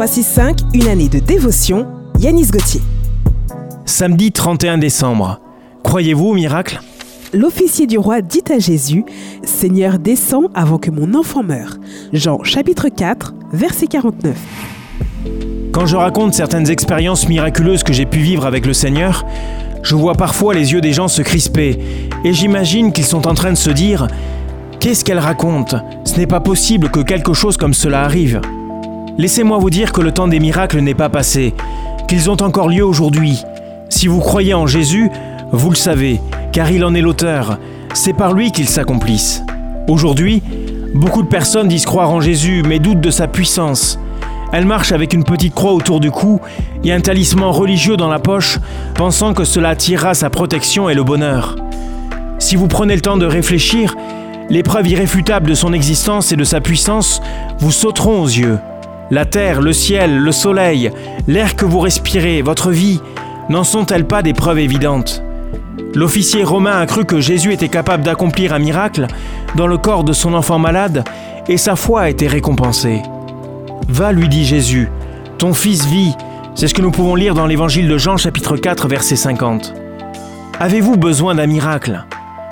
365, une année de dévotion, Yanis Gauthier. Samedi 31 décembre. Croyez-vous au miracle? L'officier du roi dit à Jésus Seigneur, descends avant que mon enfant meure. Jean chapitre 4, verset 49. Quand je raconte certaines expériences miraculeuses que j'ai pu vivre avec le Seigneur, je vois parfois les yeux des gens se crisper et j'imagine qu'ils sont en train de se dire Qu'est-ce qu'elle raconte? Ce n'est pas possible que quelque chose comme cela arrive. Laissez-moi vous dire que le temps des miracles n'est pas passé, qu'ils ont encore lieu aujourd'hui. Si vous croyez en Jésus, vous le savez, car il en est l'auteur. C'est par lui qu'ils s'accomplissent. Aujourd'hui, beaucoup de personnes disent croire en Jésus, mais doutent de sa puissance. Elles marchent avec une petite croix autour du cou et un talisman religieux dans la poche, pensant que cela attirera sa protection et le bonheur. Si vous prenez le temps de réfléchir, les preuves irréfutables de son existence et de sa puissance vous sauteront aux yeux. La terre, le ciel, le soleil, l'air que vous respirez, votre vie, n'en sont-elles pas des preuves évidentes? L'officier romain a cru que Jésus était capable d'accomplir un miracle dans le corps de son enfant malade et sa foi a été récompensée. Va, lui dit Jésus, ton fils vit. C'est ce que nous pouvons lire dans l'évangile de Jean chapitre 4 verset 50. Avez-vous besoin d'un miracle?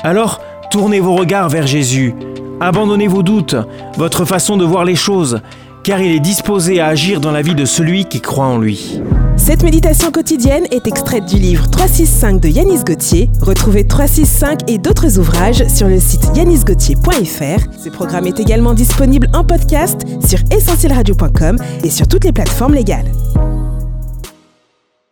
Alors, tournez vos regards vers Jésus. Abandonnez vos doutes, votre façon de voir les choses, car il est disposé à agir dans la vie de celui qui croit en lui. Cette méditation quotidienne est extraite du livre 365 de Yanis Gauthier. Retrouvez 365 et d'autres ouvrages sur le site yanisgauthier.fr. Ce programme est également disponible en podcast sur essentielradio.com et sur toutes les plateformes légales.